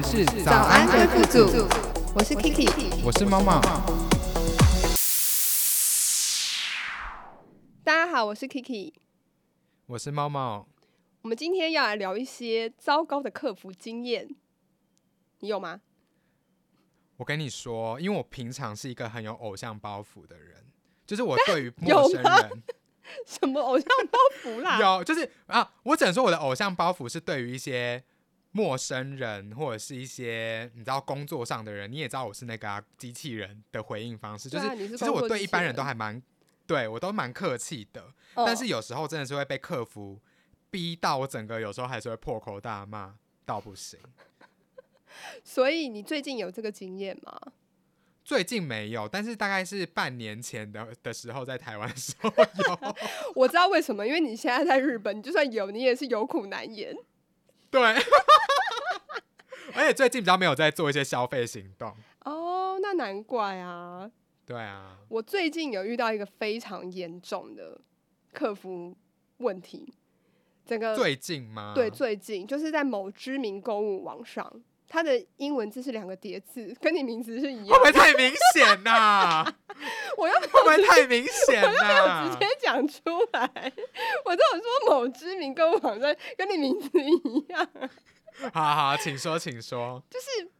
们是早安贵妇组，我是 Kiki。我是猫猫。大家好，我是 Kiki。我是猫猫。我们今天要来聊一些糟糕的客服经验，你有吗？我跟你说，因为我平常是一个很有偶像包袱的人，就是我对于陌生人 什么偶像包袱啦？有，就是啊，我只能说我的偶像包袱是对于一些陌生人或者是一些你知道工作上的人，你也知道我是那个、啊、机器人的回应方式，就是啊你是其实我对一般人人都还蛮对我都蛮客气的，哦但是有时候真的是会被客服逼到，我整个有时候还是会破口大骂到不行。所以你最近有这个经验吗？最近没有，但是大概是半年前的的时候，在台湾的时候有。我知道为什么，因为你现在在日本，你就算有，你也是有苦难言。对，而且最近比较没有在做一些消费行动。哦，那难怪啊。对啊，我最近有遇到一个非常严重的客服问题，整个最近吗？对，最近就是在某知名购物网上，它的英文字是两个叠字，跟你名字是一样会不。会太明显呐、我又会不会太明显 我又没有、直接讲出来，我都有说某知名购物网站跟你名字一样。好好，请说，请说。就是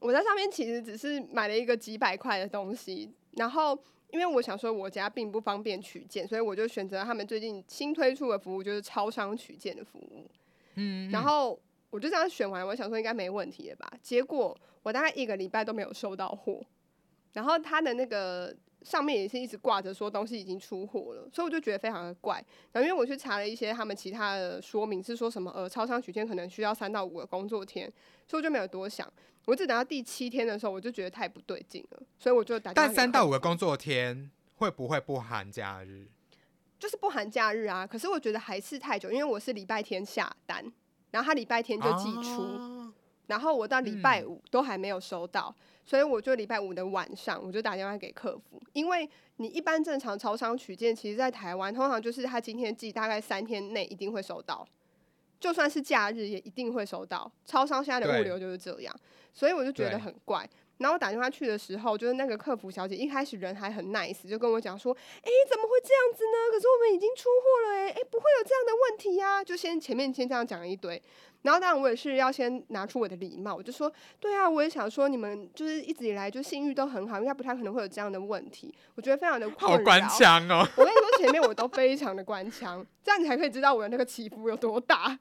我在上面其实只是买了一个几百块的东西，然后因为我想说我家并不方便取件，所以我就选择他们最近新推出的服务，就是超商取件的服务。嗯，然后我就这样选完，我想说应该没问题了吧？结果我大概一个礼拜都没有收到货，然后他的那个上面也是一直挂着说东西已经出货了，所以我就觉得非常的怪。然后因为我去查了一些他们其他的说明，是说什么呃超商取件可能需要三到五个工作天，所以我就没有多想。我只等到第七天的时候，我就觉得太不对劲了，所以我就打但三到五个工作天会不会不含假日？就是不含假日啊。可是我觉得还是太久，因为我是礼拜天下单，然后他礼拜天就寄出。哦然后我到礼拜嗯五都还没有收到，所以我就礼拜五的晚上我就打电话给客服，因为你一般正常超商取件，其实在台湾通常就是他今天寄，大概三天内一定会收到，就算是假日也一定会收到。超商现在的物流就是这样，所以我就觉得很怪。然后我打电话去的时候，就是那个客服小姐一开始人还很 nice，就跟我讲说：“诶，怎么会这样子呢？可是我们已经出货了、诶，诶，不会有这样的问题呀、就先前面先这样讲了一堆，然后当然我也是要先拿出我的礼貌，我就说，对啊，我也想说你们就是一直以来就信誉都很好，应该不太可能会有这样的问题，我觉得非常的。好关腔哦。我跟你说，前面我都非常的关腔，这样你才可以知道我的那个起伏有多大。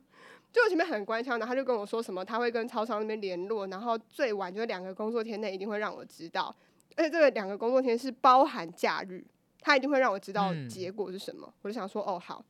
就我前面很官腔，然后他就跟我说什么，他会跟超商那边联络，然后最晚就是两个工作天内一定会让我知道，而且这个两个工作天是包含假日，他一定会让我知道嗯结果是什么。我就想说，哦，好。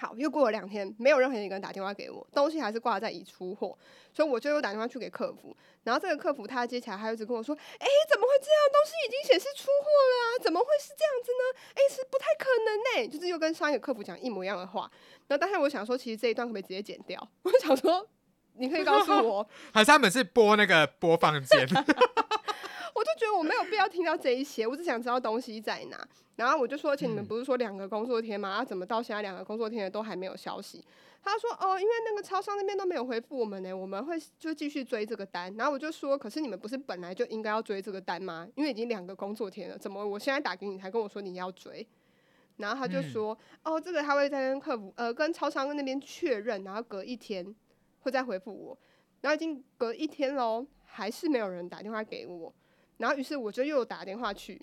好，又过了两天，没有任何一个人打电话给我，东西还是挂在已出货，所以我就又打电话去给客服，然后这个客服他接起来，他又一直跟我说：“哎、怎么会这样？东西已经显示出货了啊，怎么会是这样子呢？哎、是不太可能呢、就是又跟上一个客服讲一模一样的话。然后当时我想说，其实这一段可不可以直接剪掉？我想说，你可以告诉我，还是他们是播那个播放键？我就觉得我没有必要听到这一些，我只想知道东西在哪。然后我就说，而且你们嗯不是说两个工作天吗？啊，怎么到现在两个工作天了都还没有消息？他说哦，因为那个超商那边都没有回复我们呢，我们会就继续追这个单。然后我就说，可是你们不是本来就应该要追这个单吗？因为已经两个工作天了，怎么我现在打给你才跟我说你要追？然后他就嗯说，哦，这个他会再跟客服呃跟超商那边确认，然后隔一天会再回复我。然后已经隔一天喽，还是没有人打电话给我。然后于是我就又打电话去，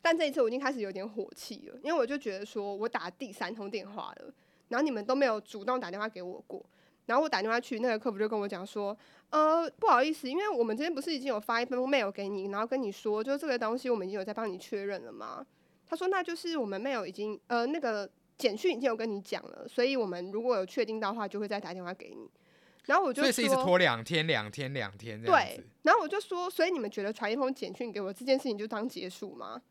但这一次我已经开始有点火气了，因为我就觉得说我打第三通电话了，然后你们都没有主动打电话给我过。然后我打电话去，那个客服就跟我讲说，呃，不好意思，因为我们这边不是已经有发一封 mail 给你，然后跟你说，就这个东西我们已经有在帮你确认了吗？他说那就是我们 mail 已经呃那个简讯已经有跟你讲了，所以我们如果有确定到的话，就会再打电话给你。然后我就所以是一直拖两天、两天、两天这样对。，然后我就说，所以你们觉得传一封简讯给我这件事情就当结束吗？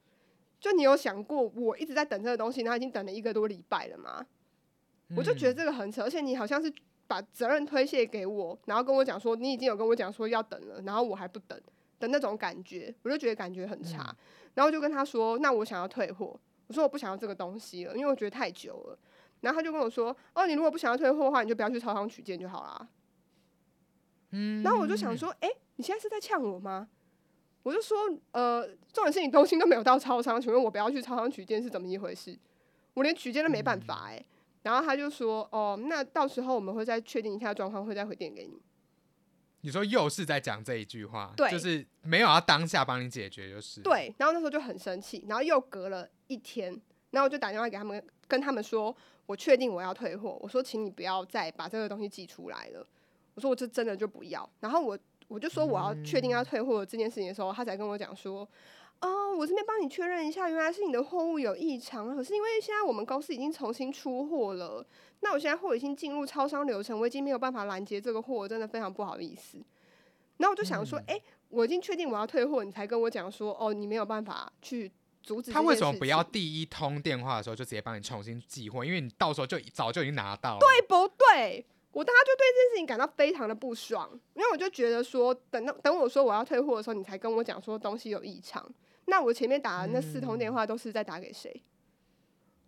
就你有想过我一直在等这个东西，然后已经等了一个多礼拜了吗？我就觉得嗯这个很扯，而且你好像是把责任推卸给我，然后跟我讲说你已经有跟我讲说要等了，然后我还不等的那种感觉，我就觉得感觉很差。嗯然后就跟他说，那我想要退货，我说我不想要这个东西了，因为我觉得太久了。然后他就跟我说，哦，你如果不想要退货的话，你就不要去超商取件就好啦。嗯，然后我就想说，哎、你现在是在呛我吗？我就说，呃，重点是你东西都没有到超商，请问我不要去超商取件是怎么一回事？我连取件都没办法哎、然后他就说，哦，那到时候我们会再确定一下状况，会再回电给你。你说又是在讲这一句话，对就是没有要当下帮你解决，就是，对，然后那时候就很生气，然后又隔了一天，然后我就打电话给他们，跟他们说，我确定我要退货，我说请你不要再把这个东西寄出来了，我说我这真的就不要，然后我我就说我要确定要退货这件事情的时候，他才跟我讲说。哦，我这边帮你确认一下，原来是你的货物有异常，可是因为现在我们公司已经重新出货了，那我现在货已经进入超商流程，我已经没有办法拦截这个货，真的非常不好意思。然后我就想说，哎、我已经确定我要退货，你才跟我讲说，哦，你没有办法去阻止。他为什么不要？第一通电话的时候就直接帮你重新寄货？因为你到时候就早就已经拿到了。对不对？我当时就对这件事情感到非常的不爽，因为我就觉得说，等到等我说我要退货的时候，你才跟我讲说东西有异常，那我前面打的那四通电话都是在打给谁？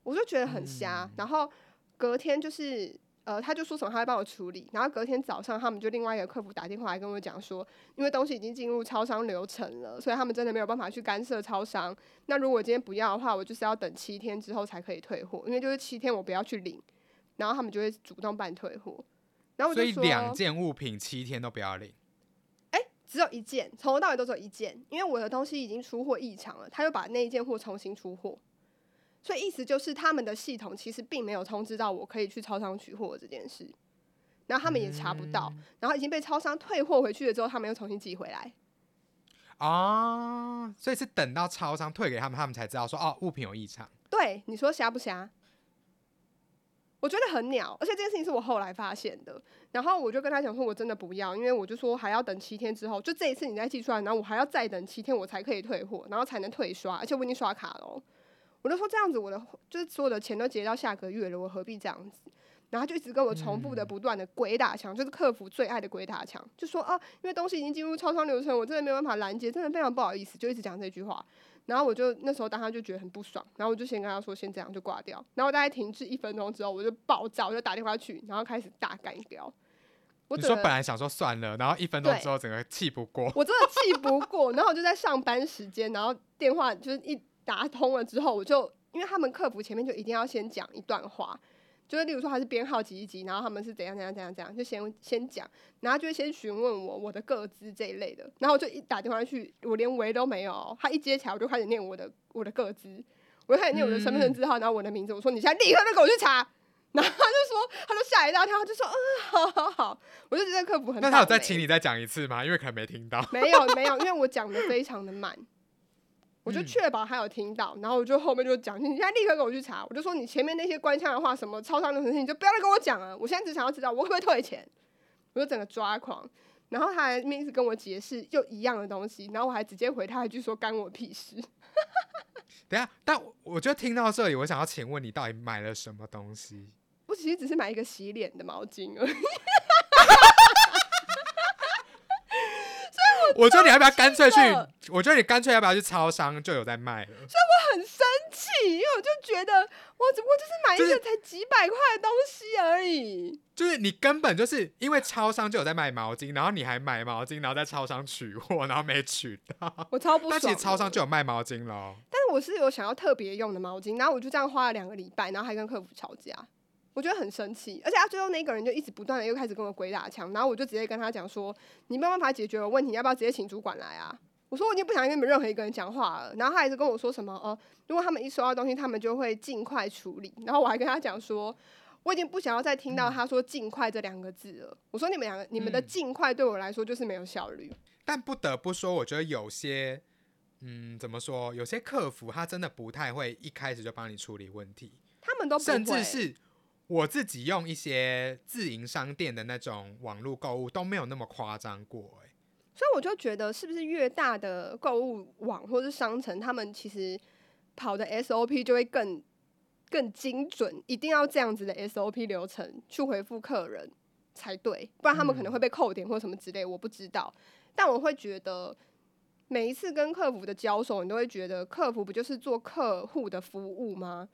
我就觉得很瞎。然后隔天就是呃，他就说什么他会帮我处理，然后隔天早上他们就另外一个客服打电话来跟我讲说，因为东西已经进入超商流程了，所以他们真的没有办法去干涉超商。那如果今天不要的话，我就是要等七天之后才可以退货，因为就是七天我不要去领，然后他们就会主动办退货。然后我所以两件物品七天都不要领。只有一件，从头到尾都只有一件，因为我的东西已经出货异常了，他又把那一件货重新出货，所以意思就是他们的系统其实并没有通知到我可以去超商取货这件事，然后他们也查不到，然后已经被超商退货回去了之后，他们又重新寄回来。哦，所以是等到超商退给他们，他们才知道说哦物品有异常。对，你说瞎不瞎？我觉得很鸟，而且这件事情是我后来发现的。然后我就跟他讲说，我真的不要，因为我就说还要等七天之后，就这一次你再寄出来，然后我还要再等七天，我才可以退货，然后才能退刷，而且我已经刷卡了哦。我就说这样子，我的就是所有的钱都结到下个月了，我何必这样子？然后他就一直跟我重复的、不断的鬼打墙，就是客服最爱的鬼打墙，就说啊，因为东西已经进入超商流程，我真的没有办法拦截，真的非常不好意思，就一直讲这句话。然后我就那时候当他就觉得很不爽，然后我就先跟他说先这样就挂掉。然后大概停滞一分钟之后，我就爆炸，我就打电话去，然后开始大干掉。我你说本来想说算了，然后一分钟之后整个气不过。我真的气不过，然后我就在上班时间，然后电话就是一打通了之后，我就因为他们客服前面就一定要先讲一段话，就是例如说他是编号几几几，然后他们是怎样怎样怎样怎样，就先先讲，然后就会先询问我我的个资这一类的，然后我就一打电话去，我连喂都没有哦，他一接起来我就开始念我的我的个资，我就开始念我的身份证字号，然后我的名字，我说你现在立刻就给我去查。然后他就说，他就吓一大跳，他就说，嗯，好好好，我就觉得客服很。那他有再请？你再讲一次吗？因为可能没听到。没有没有，因为我讲的非常的慢，我就嗯确保他有听到，然后我就后面就讲，你现在立刻给我去查，我就说你前面那些官腔的话，什么超商的事情，你就不要再跟我讲了，我现在只想要知道我会不会退钱，我就整个抓狂。然后他还一直跟我解释又一样的东西，然后我还直接回他一句说干我屁事。等一下，但我我就听到这里，我想要请问你到底买了什么东西？我其实只是买一个洗脸的毛巾而已。我觉得你要不要干脆去？我觉得你干脆要不要去超商就有在卖了？所以我很生气，因为我就觉得我只不过就是买一就是个才几百块的东西而已。就是你根本就是因为超商就有在卖毛巾，然后你还买毛巾，然后在超商取货，然后没取到。我超不爽的。但其实超商就有卖毛巾喽。但是我是有想要特别用的毛巾，然后我就这样花了两个礼拜，然后还跟客服吵架，我觉得很生气。而且他最后那个人就一直不断的又开始跟我鬼打墙，然后我就直接跟他讲说，你没有办法解决我问题，你要不要直接请主管来啊？我说我已经不想跟你们任何一个人讲话了，然后他还是跟我说什么哦，如果他们一收到东西，他们就会尽快处理。然后我还跟他讲说，我已经不想要再听到他说“尽快”这两个字了。我说你们两个，你们的嗯尽快对我来说就是没有效率。但不得不说，我觉得有些，嗯，怎么说？有些客服他真的不太会一开始就帮你处理问题，他们都甚至是我自己用一些自营商店的那种网络购物都没有那么夸张过、欸。所以我就觉得，是不是越大的购物网或是商城，他们其实跑的 SOP 就会更更精准，一定要这样子的 SOP 流程去回复客人才对，不然他们可能会被扣点或什么之类，我不知道。但我会觉得，每一次跟客服的交手，你都会觉得客服不就是做客户的服务吗？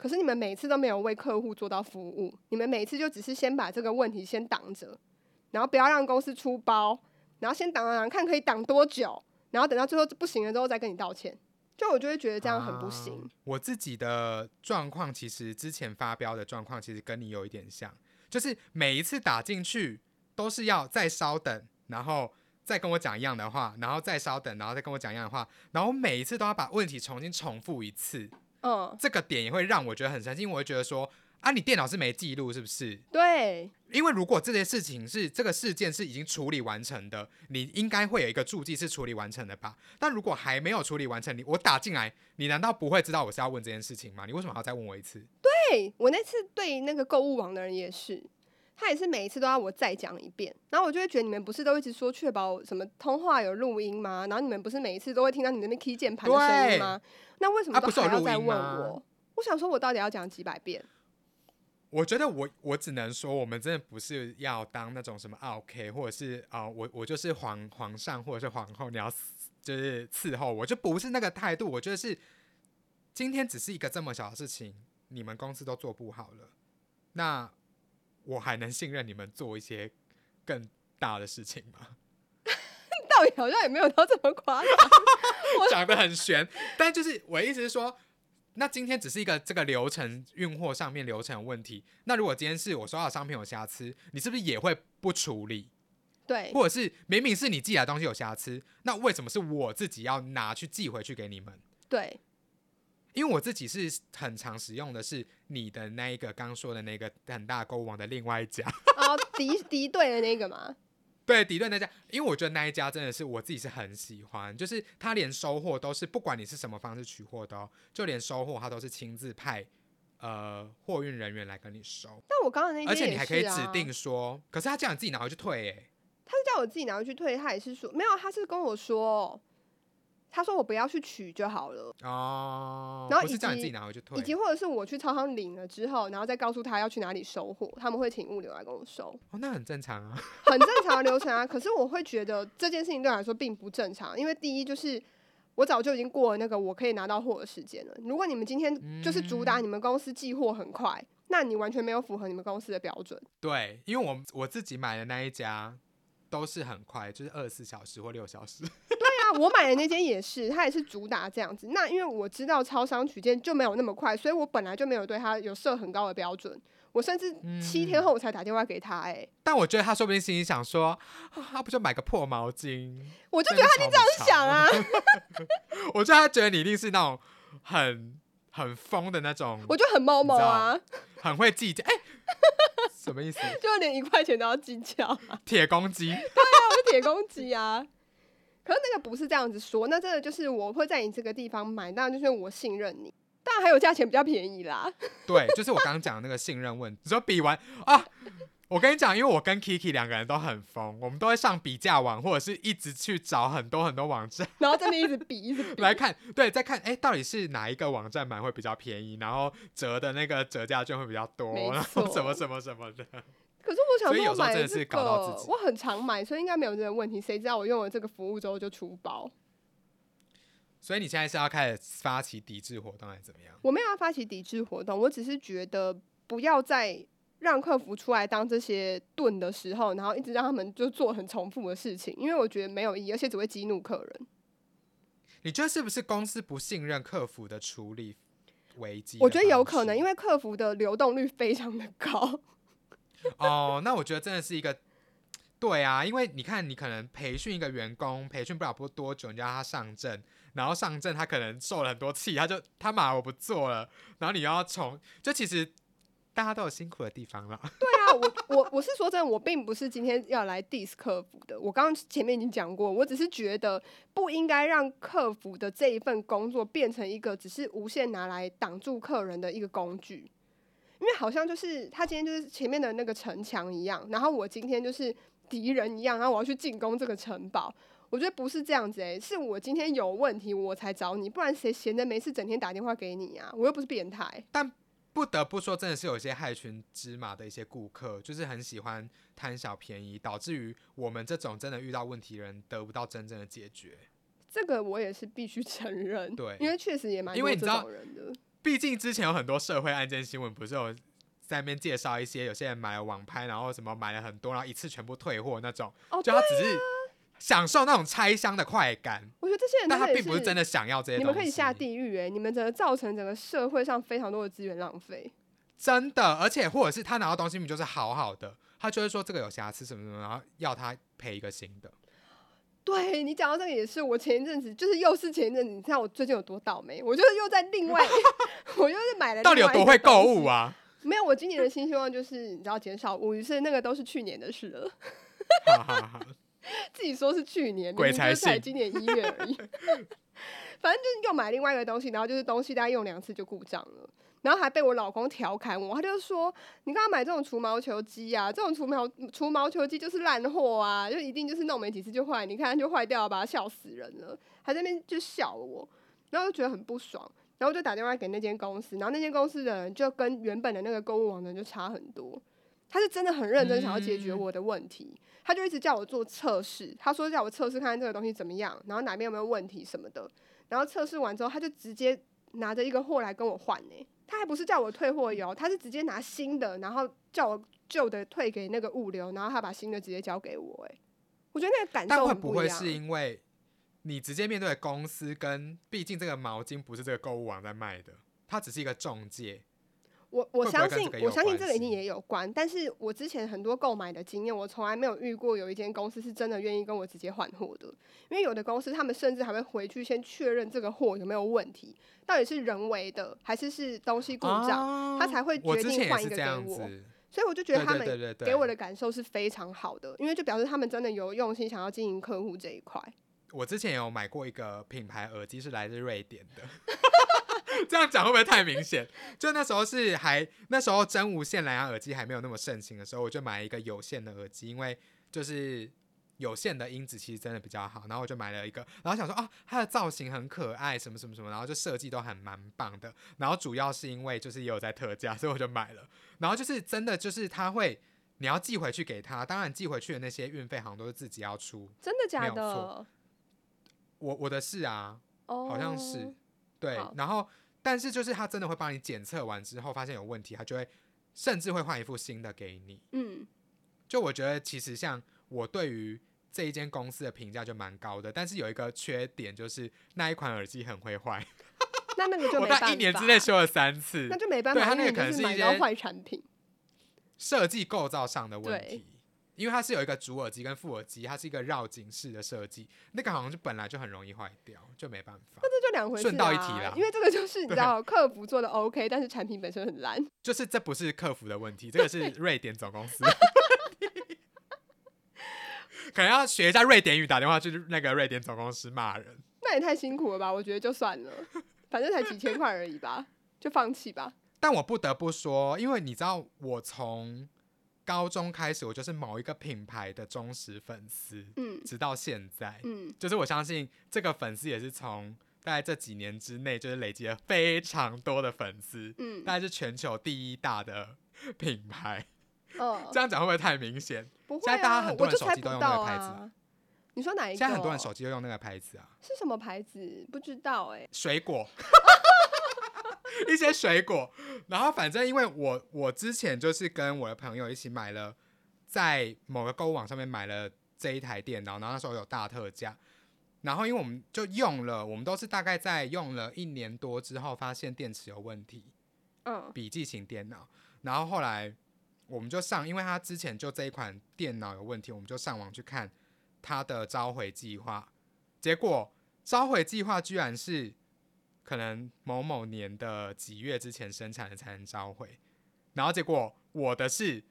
可是你们每次都没有为客户做到服务，你们每次就只是先把这个问题先挡着，然后不要让公司出包，然后先挡挡挡，看可以挡多久，然后等到最后不行了之后再跟你道歉。就我就会觉得这样很不行。我自己的状况其实之前发飙的状况其实跟你有一点像，就是每一次打进去都是要再稍等，然后再跟我讲一样的话，然后再稍等，然后再跟我讲一样的话，然后每一次都要把问题重新重复一次。嗯，这个点也会让我觉得很伤心，因为我会觉得说啊，你电脑是没记录是不是？对，因为如果这件事情是这个事件是已经处理完成的，你应该会有一个注记是处理完成的吧？但如果还没有处理完成，你我打进来，你难道不会知道我是要问这件事情吗？你为什么还要再问我一次？对我那次对那个购物网的人也是，他也是每一次都要我再讲一遍，然后我就会觉得你们不是都一直说确保什么通话有录音吗？然后你们不是每一次都会听到你那边 key 键盘的声音吗？那为什么不是要再问我？我想说，我到底要讲几百遍？我觉得我我只能说，我们真的不是要当那种什么 OK，或者是啊、我我就是皇皇上或者是皇后，你要就是伺候我，就不是那个态度。我觉得是今天只是一个这么小的事情，你们公司都做不好了，那我还能信任你们做一些更大的事情吗？道理好像也没有到这么夸张。讲的很悬，但就是我的意思是说，那今天只是一个这个流程运货上面流程有问题。那如果今天是我收到的商品有瑕疵，你是不是也会不处理？对，或者是明明是你寄来的东西有瑕疵，那为什么是我自己要拿去寄回去给你们？对，因为我自己是很常使用的是你的那一个刚说的那个很大的购物网的另外一家，哦，敌敌对的那个嘛，对，敌对那家，因为我觉得那一家真的是我自己是很喜欢，就是他连收货都是不管你是什么方式取货的哦，就连收货他都是亲自派呃货运人员来跟你收，但我刚刚那而且你还可以指定说，可是他叫你自己拿回去退诶、他是叫我自己拿回去退，他也是说没有，他是跟我说，他说我不要去取就好了，哦，然后以不是叫你及自己拿回去退以，及或者是我去超商领了之后，然后再告诉他要去哪里收货，他们会请物流来跟我收，哦，那很正常啊。很正常的流程啊。可是我会觉得这件事情对我来说并不正常，因为第一就是。我早就已经过了那个我可以拿到货的时间了。如果你们今天就是主打你们公司寄货很快，那你完全没有符合你们公司的标准。对，因为我我自己买的那一家都是很快，就是二十四小时或六小时。那我买的那间也是，它也是主打这样子。那因为我知道超商取件就没有那么快，所以我本来就没有对它有设很高的标准。我甚至七天后我才打电话给他、哎、但我觉得他说不定心里想说，啊他不就买个破毛巾？我就觉得他一定这样想啊。我觉得他觉得你一定是那种很很疯的那种，我就很猫猫啊，很会计较。哎、什么意思？就连一块钱都要计较啊，铁公鸡？对啊我是铁公鸡啊。可是那个不是这样子说，那真的就是我会在你这个地方买，当然就是我信任你，当然还有价钱比较便宜啦。对，就是我刚刚讲的那个信任问题。你说比完啊？我跟你讲，因为我跟 Kiki 两个人都很疯，我们都会上比价网，或者是一直去找很多很多网站。然后这边一直比，一直比。来看，对，再看，哎、到底是哪一个网站买会比较便宜，然后折的那个折价券会比较多，然后什么什么什么的。可是我想说，所以有时候我买这真的是搞到自己个我很常买，所以应该没有这个问题。谁知道我用了这个服务之后就出包？所以你现在是要开始发起抵制活动，还是怎么样？我没有要发起抵制活动，我只是觉得不要再让客服出来当这些盾的时候，然后一直让他们就做很重复的事情，因为我觉得没有意义，而且只会激怒客人。你觉得是不是公司不信任客服的处理危机？我觉得有可能，因为为客服的流动率非常的高。哦，那我觉得真的是一个。对啊，因为你看，你可能培训一个员工，培训不了不多久，你就让他上阵，然后上阵他可能受了很多气，他就他妈我不做了，然后你要从，就其实大家都有辛苦的地方了。对啊，我我我是说真的，我并不是今天要来 diss 客服的。我刚刚前面已经讲过，我只是觉得不应该让客服的这一份工作变成一个只是无限拿来挡住客人的一个工具。因为好像就是他今天就是前面的那个城墙一样，然后我今天就是敌人一样，然后我要去进攻这个城堡。我觉得不是这样子诶、是我今天有问题我才找你，不然谁闲着没事整天打电话给你啊？我又不是变态。但不得不说，真的是有一些害群之马的一些顾客，就是很喜欢贪小便宜，导致于我们这种真的遇到问题的人得不到真正的解决。这个我也是必须 承认，对因为确实也蛮因为你知道种人的。毕竟之前有很多社会案件新闻，不是有在那边介绍一些有些人买了网拍，然后什么买了很多，然后一次全部退货那种，哦，就他只是享受那种拆箱的快感，我觉得这些人但他并不是真的想要这些你东西。们可以下地狱哎、你们整个造成整个社会上非常多的资源浪费。真的，而且或者是他拿到东西明明就是好好的，他就会说这个有瑕疵什么什么，然后要他赔一个新的。对你讲到这个也是，我前一阵子就是又是前一阵子，你知道我最近有多倒霉？我就是又在另外，我又是买了到底有多会购物啊？啊？没有，我今年的新希望就是你知道减少物欲，是那个都是去年的事了。自己说是去年，鬼才就是才信今年一月而已。反正就是又买另外一个东西，然后就是东西大概用两次就故障了，然后还被我老公调侃我，他就说你干嘛买这种除毛球机啊？这种除毛除毛球机就是烂货啊，就一定就是弄没几次就坏，你看就坏掉了，把它笑死人了，还在那边就笑我，然后就觉得很不爽。然后就打电话给那间公司，然后那间公司的人就跟原本的那个购物网站就差很多。他是真的很认真想要解决嗯我的问题，他就一直叫我做测试，他说叫我测试看看这个东西怎么样，然后哪边有没有问题什么的。然后测试完之后，他就直接拿着一个货来跟我换呢、他还不是叫我退货邮，他是直接拿新的，然后叫我旧的退给那个物流，然后他把新的直接交给我、欸。我觉得那个感但受会不会。是因为你直接面对的公司跟，毕竟这个毛巾不是这个购物网在卖的，它只是一个中介。我我相信我相信这个一定也有关，但是我之前很多购买的经验，我从来没有遇过有一间公司是真的愿意跟我直接换货的。因为有的公司他们甚至还会回去先确认这个货有没有问题，到底是人为的还是是东西故障，他才会决定换一个给我。所以我就觉得他们给我的感受是非常好的，因为就表示他们真的有用心想要经营客户这一块。我之前有买过一个品牌耳机，是来自瑞典的。这样讲会不会太明显？就那时候是还那时候真无线蓝牙耳机还没有那么盛行的时候，我就买了一个有线的耳机，因为就是有线的音质其实真的比较好，然后我就买了一个，然后想说啊，它的造型很可爱，什么什么什么，然后就设计都很蛮棒的，然后主要是因为就是也有在特价，所以我就买了，然后就是真的就是它会。你要寄回去给他，当然寄回去的那些运费好像都是自己要出。真的假的错？我我的是啊，哦，好像是对，然后但是就是他真的会帮你检测完之后发现有问题，他就会甚至会换一副新的给你。嗯，就我觉得其实像我对于这一间公司的评价就蛮高的，但是有一个缺点就是那一款耳机很会坏，那那个就我没办法，在一年之内修了三次那，就没办法，因为它那个可能是一些坏产品。设计构造上的问题。因为它是有一个主耳机跟副耳机，它是一个绕颈式的设计，那个好像就本来就很容易坏掉，就没办法。这就两回事、啊。顺道一提啦因为这个就是你知道，客服做的 OK，但是产品本身很烂。就是这不是客服的问题，这个是瑞典总公司。可能要学一下瑞典语，打电话去那个瑞典总公司骂人。那也太辛苦了吧？我觉得就算了，反正才几千块而已吧，就放弃吧。但我不得不说，因为你知道，我从高中开始，我就是某一个品牌的忠实粉丝，嗯直到现在。嗯，就是我相信这个粉丝也是从大概这几年之内，就是累积了非常多的粉丝，嗯大概是全球第一大的品牌。哦 这，样讲会不会太明显？不会现在大家啊，很多人手机都用那个牌子啊。你说哪一个？现在很多人手机都用那个牌子啊，是什么牌子？不知道哎、水果，一些水果。然后反正因为我我之前就是跟我的朋友一起买了，在某个购物网上面买了这一台电脑，然后那时候有大特价。然后因为我们就用了，我们都是大概在用了一年多之后，发现电池有问题，嗯笔记型电脑。然后后来我们就上，因为他之前就这一款电脑有问题，我们就上网去看它的召回计划。结果召回计划居然是可能某某年的几月之前生产的才能召回，然后结果我的是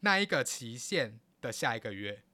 那一个期限的下一个月，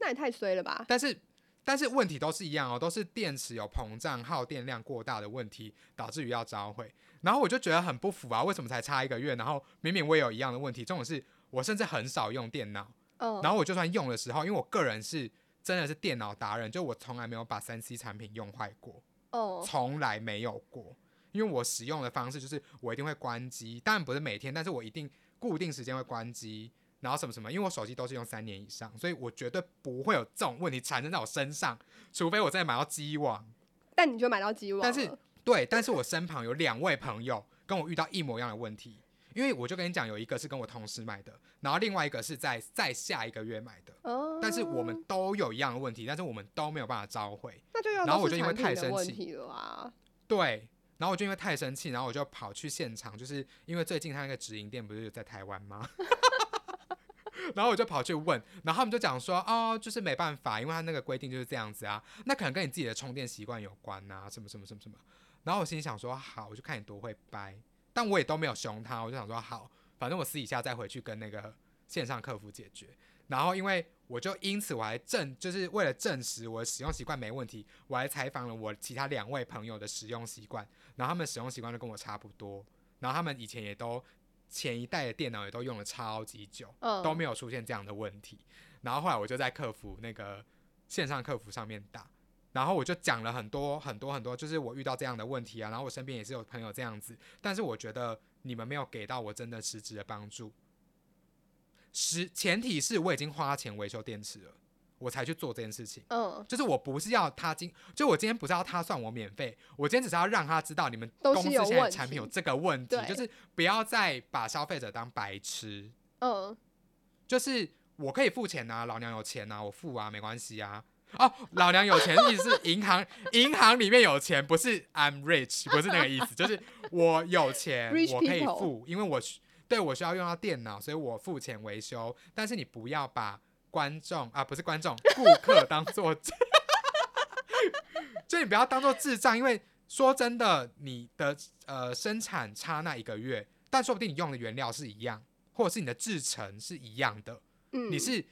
那也太衰了吧？但是但是问题都是一样哦，都是电池有膨胀、耗电量过大的问题，导致于要召回。然后我就觉得很不服啊，为什么才差一个月？然后明明我也有一样的问题，这种是我甚至很少用电脑，嗯，然后我就算用的时候，因为我个人是真的是电脑达人，就我从来没有把三 C 产品用坏过，哦，从来没有过。因为我使用的方式就是我一定会关机，当然不是每天，但是我一定固定时间会关机，然后什么什么，因为我手机都是用三年以上，所以我绝对不会有这种问题产生在我身上，除非我再买到机网。但你就买到机网，但是对，但是我身旁有两位朋友跟我遇到一模一样的问题，因为我就跟你讲，有一个是跟我同事买的，然后另外一个是在在下一个月买的，哦，但是我们都有一样的问题，但是我们都没有办法召回。那就要然后我就因为太生气。对，然后我就因为太生气，然后我就跑去现场，就是因为最近他那个直营店不是在台湾吗？然后我就跑去问，然后他们就讲说，哦，就是没办法，因为他那个规定就是这样子啊，那可能跟你自己的充电习惯有关呐、什么什么什么什么。然后我心里想说，好，我就看你多会掰，但我也都没有凶他，我就想说，好，反正我私底下再回去跟那个线上客服解决。然后因为我就因此我还证，就是为了证实我的使用习惯没问题，我还采访了我其他两位朋友的使用习惯，然后他们使用习惯都跟我差不多，然后他们以前也都前一代的电脑也都用了超级久，嗯，都没有出现这样的问题。然后后来我就在客服那个线上客服上面打，然后我就讲了很多很多很多，就是我遇到这样的问题啊，然后我身边也是有朋友这样子，但是我觉得你们没有给到我真的实质的帮助。实前提是我已经花钱维修电池了，我才去做这件事情。嗯，就是我不是要他今，就我今天不是要他算我免费，我今天只是要让他知道你们公司现在产品有这个问题，对就是不要再把消费者当白痴。嗯，就是我可以付钱啊，老娘有钱啊，我付啊，没关系啊。哦，老娘有钱，意思是银行银行里面有钱，不是 I'm rich，不是那个意思，就是我有钱我可以付，因为我需对我需要用到电脑，所以我付钱维修。但是你不要把观众啊，不是观众，顾客 当做，就你不要当做智障，因为说真的，你的呃生产差那一个月，但说不定你用的原料是一样，或者是你的制成是一样的。嗯，你是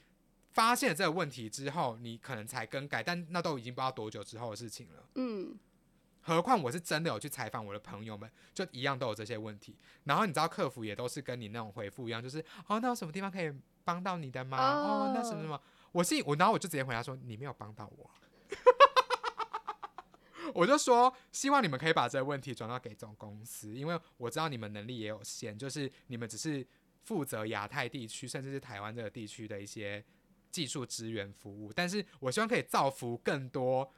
发现了这个问题之后，你可能才更改，但那都已经不知道多久之后的事情了。嗯，何况我是真的有去采访我的朋友们，就一样都有这些问题。然后你知道客服也都是跟你那种回复一样，就是哦，那有什么地方可以帮到你的吗？哦，那什么什么，我是我，然后我就直接回答说你没有帮到我。我就说，希望你们可以把这个问题转到给总公司，因为我知道你们能力也有限，就是你们只是负责亚太地区，甚至是台湾这个地区的一些技术支援服务。但是我希望可以造福更多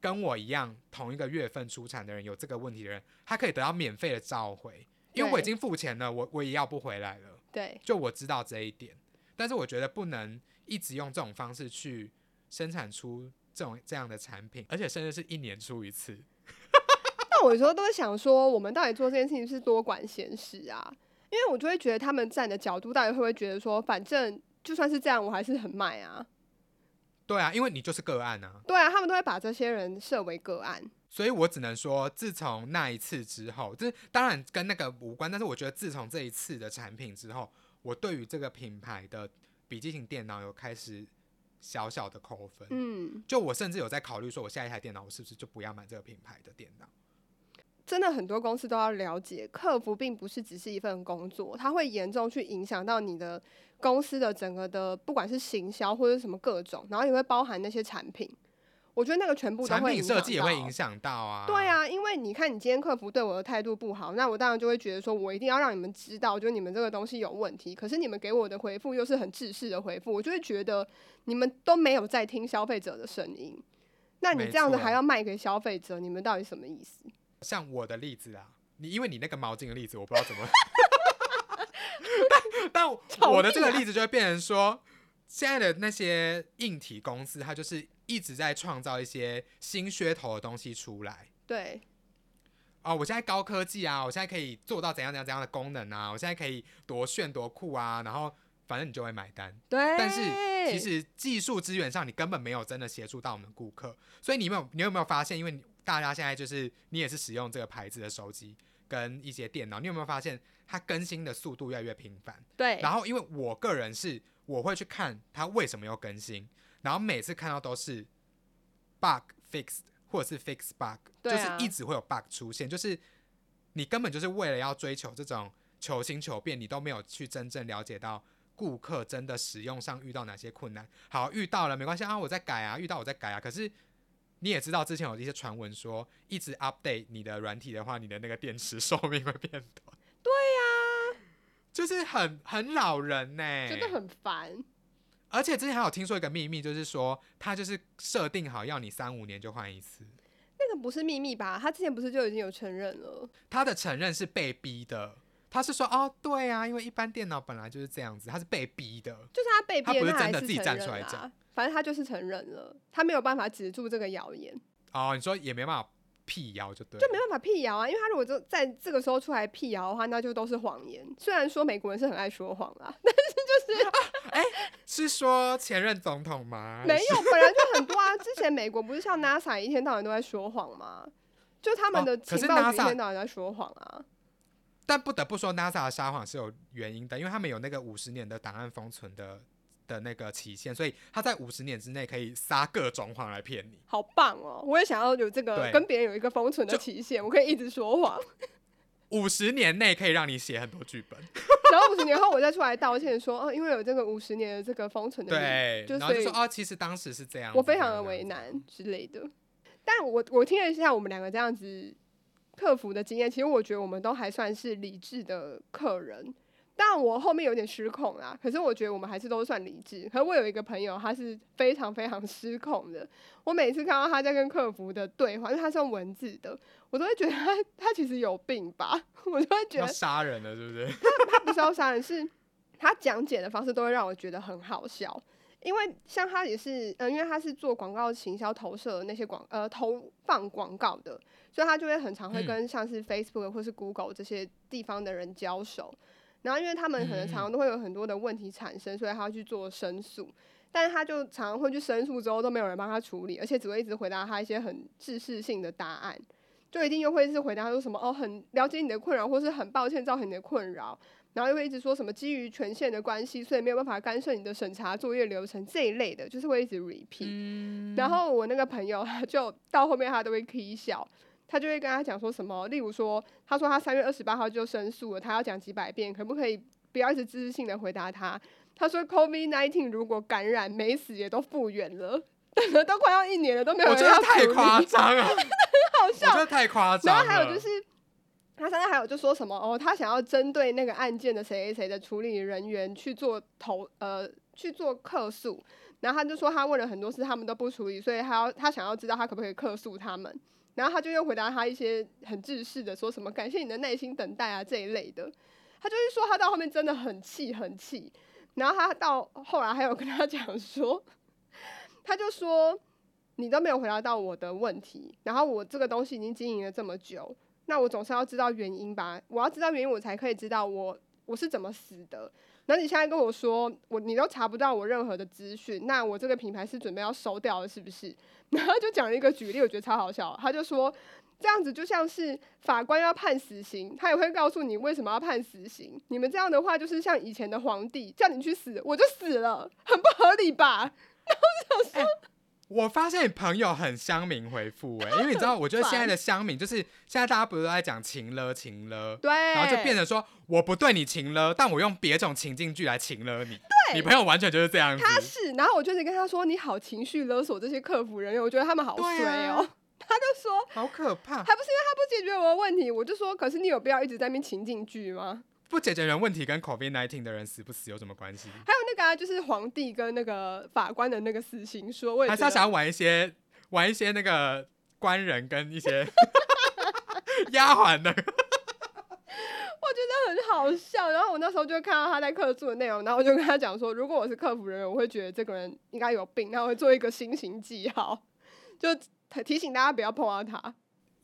跟我一样同一个月份出产的人，有这个问题的人，他可以得到免费的召回，因为我已经付钱了，我我也要不回来了。对，就我知道这一点，但是我觉得不能一直用这种方式去生产出这种这样的产品，而且甚至是一年出一次。那我有时候都会想说，我们到底做这件事情是多管闲事啊？因为我就会觉得他们站的角度，到底会不会觉得说，反正就算是这样，我还是很卖啊？对啊，因为你就是个案啊，对啊，他们都会把这些人设为个案。所以我只能说，自从那一次之后，这当然跟那个无关，但是我觉得自从这一次的产品之后，我对于这个品牌的笔记型电脑有开始小小的扣分。嗯，就我甚至有在考虑说，我下一台电脑我是不是就不要买这个品牌的电脑？真的很多公司都要了解，客服并不是只是一份工作，它会严重去影响到你的公司的整个的，不管是行销或者什么各种，然后也会包含那些产品。我觉得那个全部都产品会设计也会到影响到啊。对，啊，因为你看，你今天客服对我的态度不好，那我当然就会觉得说，我一定要让你们知道，就是你们这个东西有问题。可是你们给我的回复又是很制式的回复，我就会觉得你们都没有在听消费者的声音。那你这样子还要卖给消费者，你们到底什么意思？像我的例子啊，你因为你那个毛巾的例子，我不知道怎么，但但我的这个例子就会变成说，现在的那些硬体公司，它就是一直在创造一些新噱头的东西出来。对，哦，我现在高科技啊，我现在可以做到怎样怎样怎样的功能啊，我现在可以多炫多酷啊，然后反正你就会买单。对，但是其实技术资源上，你根本没有真的协助到我们顾客，所以你有没有你有没有发现？因为你大家现在就是你也是使用这个牌子的手机跟一些电脑，你有没有发现它更新的速度越来越频繁？对，然后因为我个人是我会去看它为什么要更新，然后每次看到都是 bug fixed 或者是 fix bug，、啊就是一直会有 bug 出现，就是你根本就是为了要追求这种求新求变，你都没有去真正了解到顾客真的使用上遇到哪些困难。好，遇到了没关系啊，我在改啊，遇到我在改啊。可是你也知道，之前有一些传闻说，一直 update 你的软体的话，你的那个电池寿命会变短。对呀、就是很很老人呢、真的很烦。而且之前还有听说一个秘密，就是说他就是设定好要你三五年就换一次。那个不是秘密吧？他之前不是就已经有承认了？他的承认是被逼的，他是说哦，对啊，因为一般电脑本来就是这样子，他是被逼的。就是他被逼，他不是真的自己站出来讲啊。反正他就是承认了，他没有办法止住这个谣言，哦，你说也没办法辟谣就对，就没办法辟谣啊。因为他如果就在这个时候出来辟谣的话，那就都是谎言。虽然说美国人是很爱说谎啦，是就是哎，是说前任总统吗？没有，本来就很多啊。之前美国不是像 NASA 一天到晚都在说谎吗？就他们的情报局一天到晚在说谎啊。但不得不说，NASA 的撒谎是有原因的，因为他们有那个五十年的档案封存的的那个期限，所以他在五十年之内可以撒各种谎来骗你。好棒哦！我也想要有这个跟别人有一个封存的期限，我可以一直说谎，五十年内可以让你写很多剧本，然后五十年后我再出来道歉说，哦，因为有这个五十年的这个封存的对，就然后就所以说哦，其实当时是这样，我非常的为难之类的。但我我听了一下我们两个这样子克服的经验，其实我觉得我们都还算是理智的客人。但我后面有点失控啦，可是我觉得我们还是都算理智。可是我有一个朋友，他是非常非常失控的。我每次看到他在跟客服的对话，因为他是用文字的，我都会觉得他他其实有病吧，我就会觉要得杀人了，是不是？他不是要杀人，是他讲解的方式都会让我觉得很好笑。因为像他也是，嗯、因为他是做广告行销投射的那些广呃投放广告的，所以他就会很常会嗯跟像是 Facebook 或是 Google 这些地方的人交手。然后因为他们可能常常都会有很多的问题产生，所以他要去做申诉。但是他就常常会去申诉之后都没有人帮他处理，而且只会一直回答他一些很制式性的答案，就一定又会是回答他说什么哦，很了解你的困扰，或是很抱歉造成你的困扰，然后又会一直说什么基于权限的关系，所以没有办法干涉你的审查作业流程这一类的，就是会一直 repeat。嗯然后我那个朋友他 就到后面他都会 k 笑，他就会跟他讲说什么，例如说，他说他三月二十八号就申诉了，他要讲几百遍，可不可以不要一直知识性的回答他？他说 COVID nineteen 如果感染没死也都复原了，等了都快要一年了都没有我觉得人要处理太夸张了，好我觉得太夸张。然后还有就是，他上次还有就说什么哦，他想要针对那个案件的谁谁谁的处理人员去做投呃去做客诉，然后他就说他问了很多次，他们都不处理，所以他要他想要知道他可不可以客诉他们。然后他就又回答他一些很制式的，说什么感谢你的耐心等待啊这一类的。他就是说他到后面真的很气很气，然后他到后来还有跟他讲说，他就说你都没有回答到我的问题，然后我这个东西已经经营了这么久，那我总是要知道原因吧？我要知道原因，我才可以知道我我是怎么死的。那你现在跟我说，我你都查不到我任何的资讯，那我这个品牌是准备要收掉了，是不是？然后就讲了一个举例，我觉得超好笑。他就说，这样子就像是法官要判死刑，他也会告诉你为什么要判死刑。你们这样的话，就是像以前的皇帝叫你去死，我就死了，很不合理吧？然后想说我发现你朋友很乡民回复哎、因为你知道，我觉得现在的乡民就是现在大家不是都在讲情了情了，对，然后就变成说我不对你情了，但我用别种情境剧来情了你。对你朋友完全就是这样子。他是，然后我就是跟他说，你好情绪勒索这些客服人员，我觉得他们好衰啊哦。他就说，好可怕！还不是因为他不解决我的问题，我就说，可是你有必要一直在那边情境剧吗？不解决人问题跟 COVID nineteen 的人死不死有什么关系？还有那个、啊、就是皇帝跟那个法官的那个死刑说，我也还是他想要玩一些玩一些那个官人跟一些 丫鬟的？我觉得很好笑。然后我那时候就看到他在客诉的内容，然后我就跟他讲说，如果我是客服人员，我会觉得这个人应该有病，他会做一个新型记号，就提提醒大家不要碰到他。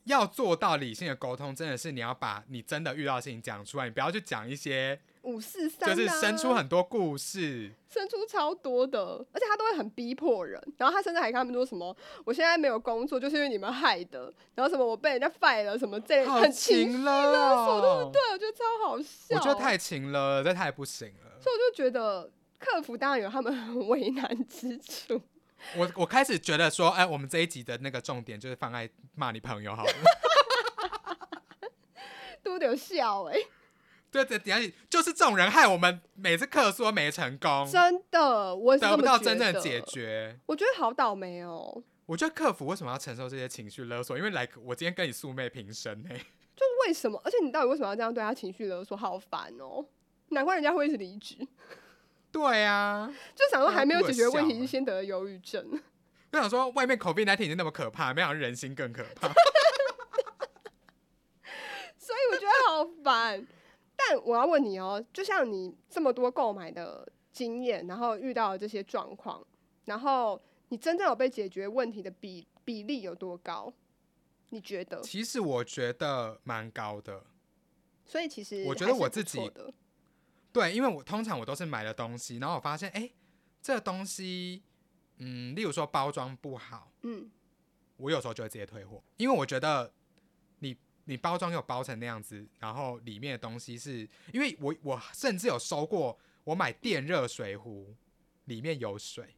要做到理性的沟通，真的是你要把你真的遇到的事情讲出来，你不要去讲一些五四三、啊，就是生出很多故事。生出超多的，而且他都会很逼迫人。然后他甚至还跟他们说什么：“我现在没有工作，就是因为你们害的。”然后什么我被人家 fire 了，什么这好很情情了哦，对，我觉得超好笑。我觉得太情了，这太不行了。所以我就觉得客服当然有他们很为难之处。我我开始觉得说，哎，我们这一集的那个重点就是放在骂你朋友好了。都有笑哎、对对，等下就是这种人害我们每次客诉都没成功，真的，我得不到真正的解。决。我觉得好倒霉哦、我觉得客服为什么要承受这些情绪勒索？因为来，我今天跟你素昧平生呢、就是为什么？而且你到底为什么要这样对他情绪勒索？好烦哦、难怪人家会一直离职，对啊，就想说还没有解决问题，就先得了忧郁症。就想说外面 COVID 1 9已经那么可怕，没想到人心更可怕。所以我觉得好烦。但但我要问你哦，就像你这么多购买的经验，然后遇到的这些状况，然后你真正有被解决问题的比比例有多高？你觉得？其实我觉得蛮高的。所以其实我觉得我自己的对，因为我通常我都是买了东西，然后我发现，哎、这个东西，嗯，例如说包装不好，嗯，我有时候就会直接退货，因为我觉得你你包装有包成那样子，然后里面的东西是，因为我我甚至有收过我买电热水壶，里面有水，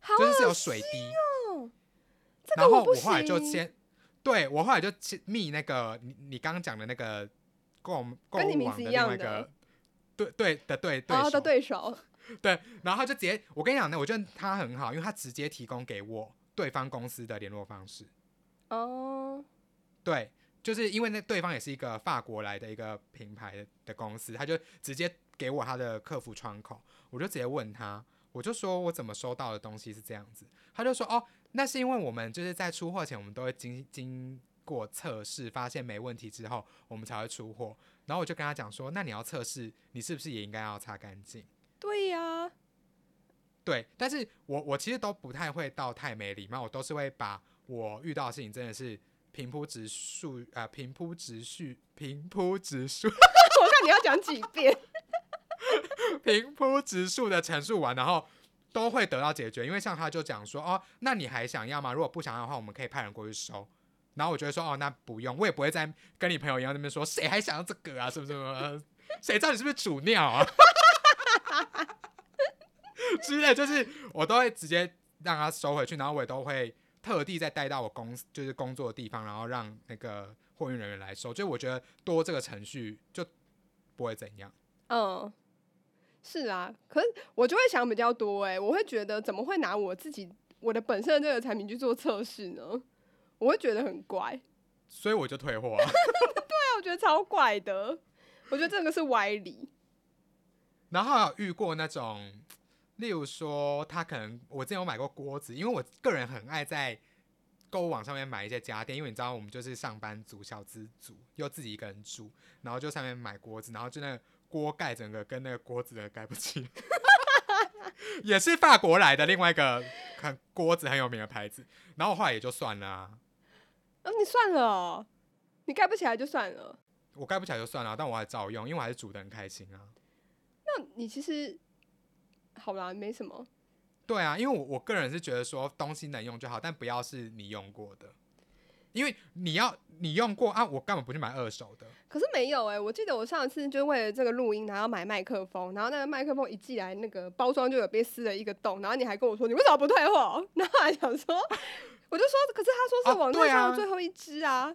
好就是是有水滴，然后我后来就先，对我后来就先密那个你你刚刚讲的那个购购物网的另外一个。对对的对对的对手，对，然后他就直接，我跟你讲呢，我觉得他很好，因为他直接提供给我对方公司的联络方式。哦，对，就是因为那对方也是一个法国来的一个品牌的公司，他就直接给我他的客服窗口，我就直接问他，我就说我怎么收到的东西是这样子，他就说哦，那是因为我们就是在出货前，我们都会经经过测试，发现没问题之后，我们才会出货。然后我就跟他讲说，那你要测试，你是不是也应该要擦干净？对呀、对，但是我我其实都不太会到太没礼貌，我都是会把我遇到的事情真的是平铺直述，呃，平铺直叙，平铺直述，我看你要讲几遍，平铺直述的陈述完，然后都会得到解决。因为像他就讲说，哦，那你还想要吗？如果不想要的话，我们可以派人过去收。然后我就会说，哦，那不用，我也不会再跟你朋友一样那边说，谁还想要这个啊？是不是？呃谁知道你是不是主尿啊？之类，就是我都会直接让他收回去，然后我也都会特地再带到我公就是工作的地方，然后让那个货运人员来收。就我觉得多这个程序就不会怎样。嗯，是啊，可是我就会想比较多哎、我会觉得怎么会拿我自己我的本身的这个产品去做测试呢？我会觉得很怪，所以我就退货、啊。但我觉得超怪的，我觉得这个是歪理。然后还有遇过那种，例如说他可能我之前有买过锅子，因为我个人很爱在购物网上面买一些家电，因为你知道我们就是上班族、小资族，又自己一个人住，然后就上面买锅子，然后就那个锅盖整个跟那个锅子的盖不起来，也是法国来的另外一个很锅子很有名的牌子，然后我后来也就算了啊，啊，你算了哦、你盖不起来就算了。我盖不起来就算了，但我还照用，因为我还是煮的很开心啊。那你其实好啦，没什么。对啊，因为我我个人是觉得说东西能用就好，但不要是你用过的，因为你要你用过啊，我干嘛不去买二手的？可是没有哎、我记得我上次就为了这个录音，然后买麦克风，然后那个麦克风一寄来，那个包装就有被撕了一个洞，然后你还跟我说你为什么不退货？然后还想说，我就说，可是他说啊是网站上的最后一只啊。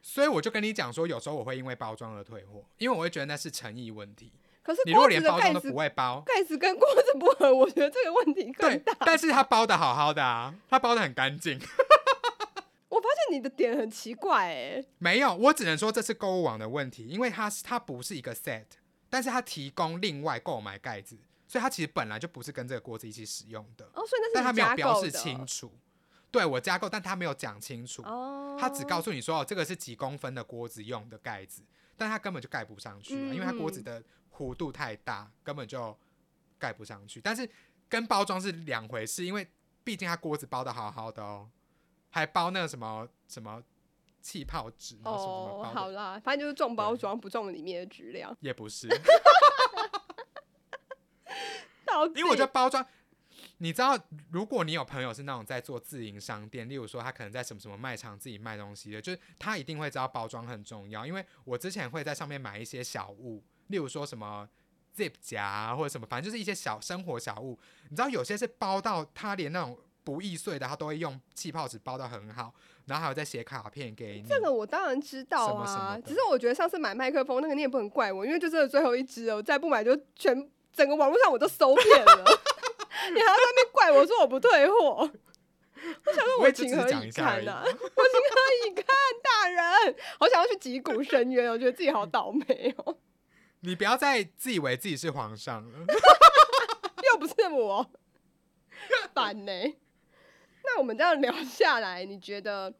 所以我就跟你讲说，有时候我会因为包装而退货，因为我会觉得那是诚意问题。可是你如果连包装都不会包，盖子跟锅子不合，我觉得这个问题更大。，但是他包的好好的啊，他包的很干净。我发现你的点很奇怪哎、没有，我只能说这是购物网的问题，因为它是它不是一个 set，但是它提供另外购买盖子，所以它其实本来就不是跟这个锅子一起使用的，哦，所以那是但它没有标示清楚。对我加购，但他没有讲清楚。哦，他只告诉你说哦，这个是几公分的锅子用的盖子，但他根本就盖不上去、啊，因为它锅子嗯的弧度太大，根本就盖不上去。但是跟包装是两回事，因为毕竟它锅子包的好好的哦，还包那个什么什么气泡纸，然后什么什么哦，包的，好啦，反正就是重包装不重里面的质量。也不是，因为我觉得包装。你知道，如果你有朋友是那种在做自营商店，例如说他可能在什么什么卖场自己卖东西的，就是他一定会知道包装很重要。因为我之前会在上面买一些小物，例如说什么 zip 夹、啊、或者什么，反正就是一些小生活小物。你知道有些是包到他连那种不易碎的，他都会用气泡纸包的很好，然后还有再写卡片给你。这个我当然知道什么什么啊，只是我觉得上次买麦克风那个你也不能怪我，因为就真的最后一只哦，再不买就全整个网络上我都搜遍了，你还要在那边怪我说我不退货，我想说我情何以堪呐、我情何以堪，大人，好想要去击鼓深渊，我觉得自己好倒霉哦，你不要再自以为自己是皇上了。又不是我，烦呢、那我们这样聊下来，你觉得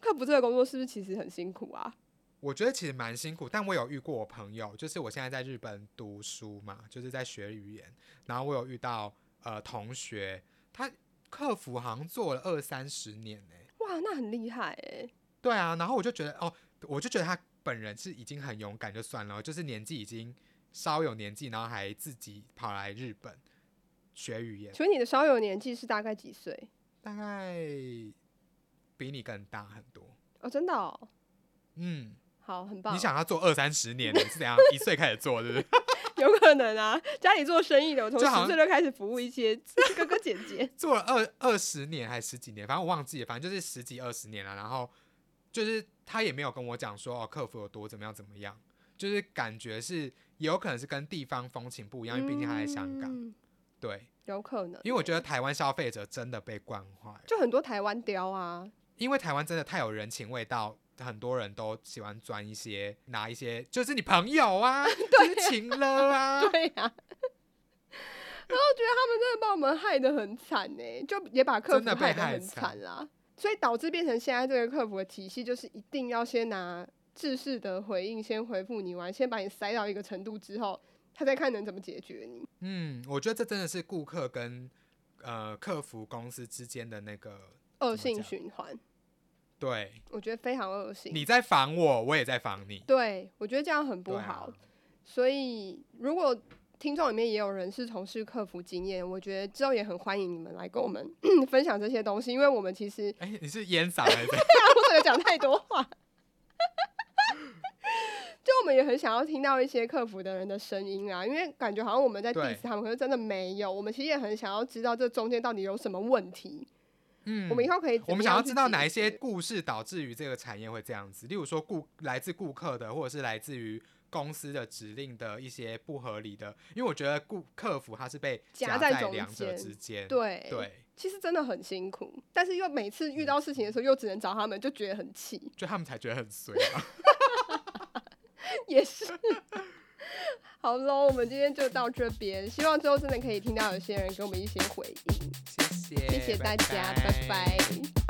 客服这个工作是不是其实很辛苦啊？我觉得其实蛮辛苦，但我有遇过我朋友，就是我现在在日本读书嘛，就是在学语言，然后我有遇到呃同学，他客服好像做了二三十年呢、哇，那很厉害哎。对啊，然后我就觉得哦，我就觉得他本人是已经很勇敢就算了，就是年纪已经稍有年纪，然后还自己跑来日本学语言，所以你的稍有年纪是大概几岁？大概比你更大很多。哦，真的哦，嗯，好，很棒。你想要做二三十年，你是怎样一岁开始做，对不对？有可能啊，家里做生意的，我从十岁就开始服务一些 哥哥姐姐。做了二二十年还是十几年，反正我忘记了，反正就是十几二十年了。然后就是他也没有跟我讲说哦，客服有多怎么样怎么样，就是感觉是也有可能是跟地方风情不一样，因为毕竟他在香港。嗯对，有可能欸，因为我觉得台湾消费者真的被惯坏了，就很多台湾雕啊，因为台湾真的太有人情味道。很多人都喜欢钻一些，拿一些，就是你朋友啊，就是情了啊，对呀、然后觉得他们真的把我们害得很惨呢，就也把客服真的被害得很惨惨。啦，所以导致变成现在这个客服的体系，就是一定要先拿制式的回应先回复你完，先把你塞到一个程度之后，他再看能怎么解决你。嗯，我觉得这真的是顾客跟呃客服公司之间的那个恶性循环，对，我觉得非常恶心。你在防我，我也在防你。对我觉得这样很不好。啊，所以如果听众里面也有人是从事客服经验，我觉得之后也很欢迎你们来跟我们 分享这些东西，因为我们其实哎、你是烟嗓还是对啊？我可能讲太多话。就我们也很想要听到一些客服的人的声音啊，因为感觉好像我们在 diss 他们，可是真的没有。我们其实也很想要知道这中间到底有什么问题，嗯我们以后可以我们想要知道哪一些故事导致于这个产业会这样子，例如说顾来自顾客的，或者是来自于公司的指令的一些不合理的，因为我觉得顾客服他是被夹在两者之间，对对，其实真的很辛苦，但是又每次遇到事情的时候又只能找他们，就觉得很气。就他们才觉得很衰啊。也是。好喽，我们今天就到这边，希望之后真的可以听到有些人给我们一些回应，谢谢，大家，拜拜